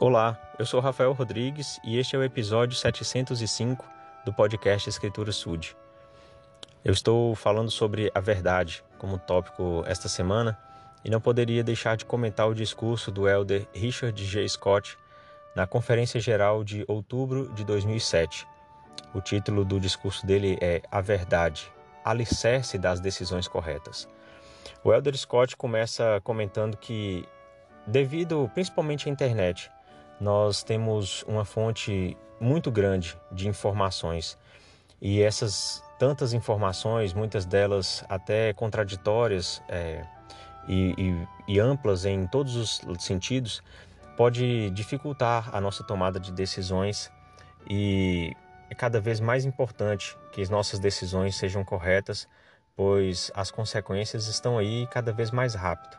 Olá, eu sou Rafael Rodrigues e este é o episódio 705 do podcast Escritura Sud. Eu estou falando sobre a verdade como tópico esta semana e não poderia deixar de comentar o discurso do elder Richard J. Scott na Conferência Geral de outubro de 2007. O título do discurso dele é A Verdade, alicerce das decisões corretas. O elder Scott começa comentando que, devido principalmente à internet, nós temos uma fonte muito grande de informações e essas tantas informações, muitas delas até contraditórias é, e, e, e amplas em todos os sentidos, pode dificultar a nossa tomada de decisões e é cada vez mais importante que as nossas decisões sejam corretas, pois as consequências estão aí cada vez mais rápido.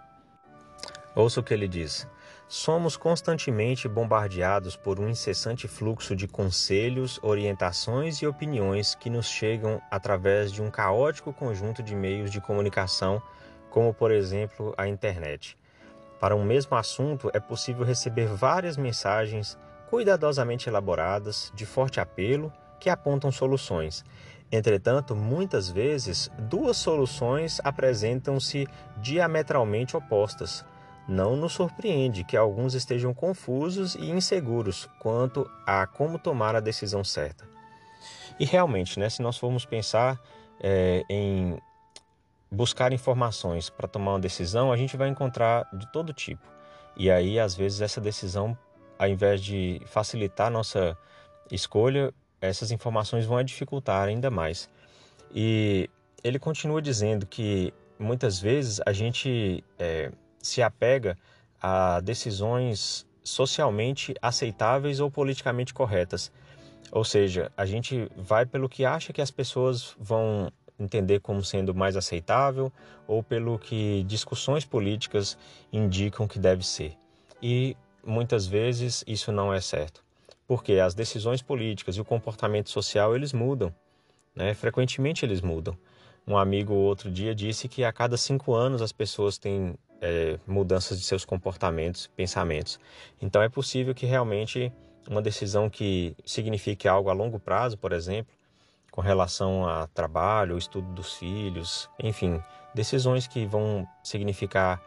Ouça o que ele diz. Somos constantemente bombardeados por um incessante fluxo de conselhos, orientações e opiniões que nos chegam através de um caótico conjunto de meios de comunicação, como por exemplo a internet. Para um mesmo assunto, é possível receber várias mensagens cuidadosamente elaboradas, de forte apelo, que apontam soluções. Entretanto, muitas vezes, duas soluções apresentam-se diametralmente opostas não nos surpreende que alguns estejam confusos e inseguros quanto a como tomar a decisão certa. E realmente, né, se nós formos pensar é, em buscar informações para tomar uma decisão, a gente vai encontrar de todo tipo. E aí, às vezes, essa decisão, ao invés de facilitar a nossa escolha, essas informações vão dificultar ainda mais. E ele continua dizendo que muitas vezes a gente é, se apega a decisões socialmente aceitáveis ou politicamente corretas. Ou seja, a gente vai pelo que acha que as pessoas vão entender como sendo mais aceitável ou pelo que discussões políticas indicam que deve ser. E muitas vezes isso não é certo, porque as decisões políticas e o comportamento social eles mudam, né? frequentemente eles mudam. Um amigo outro dia disse que a cada cinco anos as pessoas têm é, mudanças de seus comportamentos, pensamentos. Então é possível que realmente uma decisão que signifique algo a longo prazo, por exemplo, com relação a trabalho, estudo dos filhos, enfim, decisões que vão significar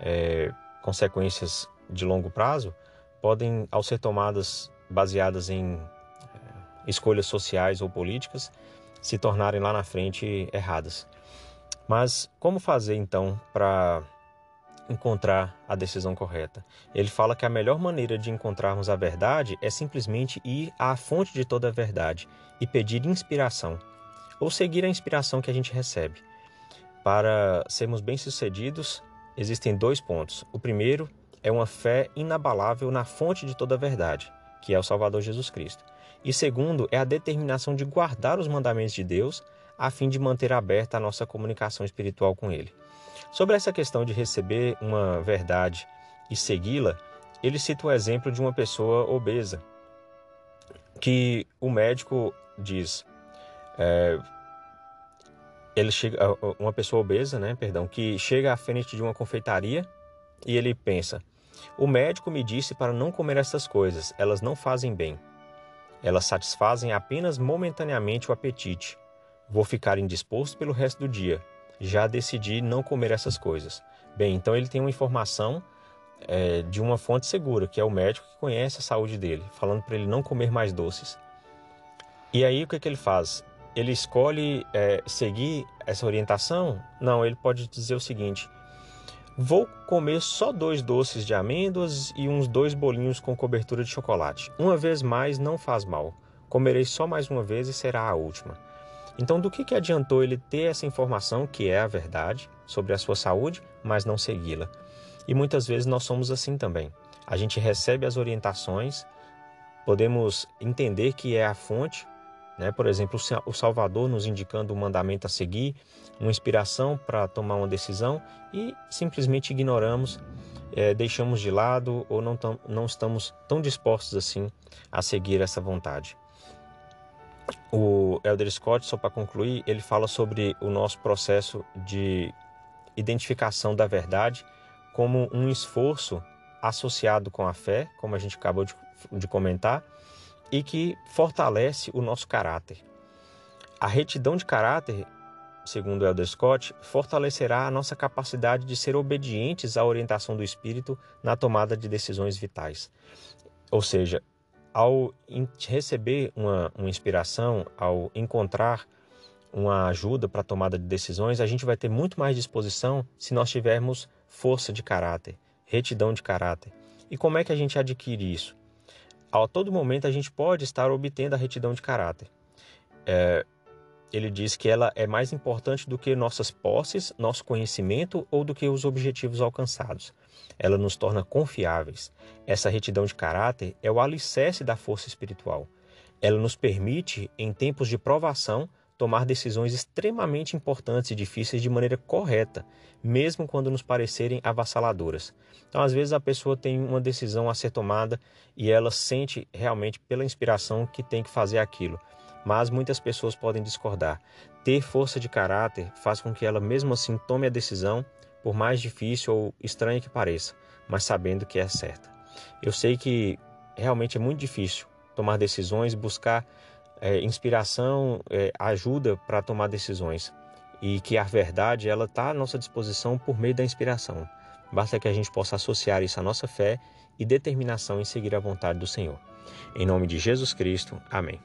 é, consequências de longo prazo, podem, ao ser tomadas baseadas em é, escolhas sociais ou políticas, se tornarem lá na frente erradas. Mas como fazer então para encontrar a decisão correta. Ele fala que a melhor maneira de encontrarmos a verdade é simplesmente ir à fonte de toda a verdade e pedir inspiração, ou seguir a inspiração que a gente recebe. Para sermos bem-sucedidos, existem dois pontos. O primeiro é uma fé inabalável na fonte de toda a verdade, que é o Salvador Jesus Cristo. E segundo é a determinação de guardar os mandamentos de Deus a fim de manter aberta a nossa comunicação espiritual com Ele. Sobre essa questão de receber uma verdade e segui-la, ele cita o exemplo de uma pessoa obesa, que o médico diz, é, ele chega, uma pessoa obesa, né, perdão, que chega à frente de uma confeitaria e ele pensa: o médico me disse para não comer essas coisas, elas não fazem bem. Elas satisfazem apenas momentaneamente o apetite. Vou ficar indisposto pelo resto do dia já decidi não comer essas coisas. Bem, então ele tem uma informação é, de uma fonte segura, que é o médico que conhece a saúde dele, falando para ele não comer mais doces. E aí o que, que ele faz? Ele escolhe é, seguir essa orientação? Não, ele pode dizer o seguinte: vou comer só dois doces de amêndoas e uns dois bolinhos com cobertura de chocolate. Uma vez mais não faz mal. Comerei só mais uma vez e será a última. Então, do que, que adiantou ele ter essa informação, que é a verdade, sobre a sua saúde, mas não segui-la? E muitas vezes nós somos assim também. A gente recebe as orientações, podemos entender que é a fonte, né? por exemplo, o Salvador nos indicando um mandamento a seguir, uma inspiração para tomar uma decisão e simplesmente ignoramos, é, deixamos de lado ou não, não estamos tão dispostos assim a seguir essa vontade. O Elder Scott, só para concluir, ele fala sobre o nosso processo de identificação da verdade como um esforço associado com a fé, como a gente acabou de, de comentar, e que fortalece o nosso caráter. A retidão de caráter, segundo Elder Scott, fortalecerá a nossa capacidade de ser obedientes à orientação do Espírito na tomada de decisões vitais. Ou seja, ao receber uma, uma inspiração, ao encontrar uma ajuda para a tomada de decisões, a gente vai ter muito mais disposição se nós tivermos força de caráter, retidão de caráter. E como é que a gente adquire isso? A todo momento a gente pode estar obtendo a retidão de caráter. É, ele diz que ela é mais importante do que nossas posses, nosso conhecimento ou do que os objetivos alcançados. Ela nos torna confiáveis. Essa retidão de caráter é o alicerce da força espiritual. Ela nos permite, em tempos de provação, tomar decisões extremamente importantes e difíceis de maneira correta, mesmo quando nos parecerem avassaladoras. Então, às vezes, a pessoa tem uma decisão a ser tomada e ela sente realmente pela inspiração que tem que fazer aquilo. Mas muitas pessoas podem discordar. Ter força de caráter faz com que ela, mesmo assim, tome a decisão, por mais difícil ou estranha que pareça, mas sabendo que é certa. Eu sei que realmente é muito difícil tomar decisões, buscar é, inspiração, é, ajuda para tomar decisões e que a verdade ela está à nossa disposição por meio da inspiração. Basta que a gente possa associar isso à nossa fé e determinação em seguir a vontade do Senhor. Em nome de Jesus Cristo, amém.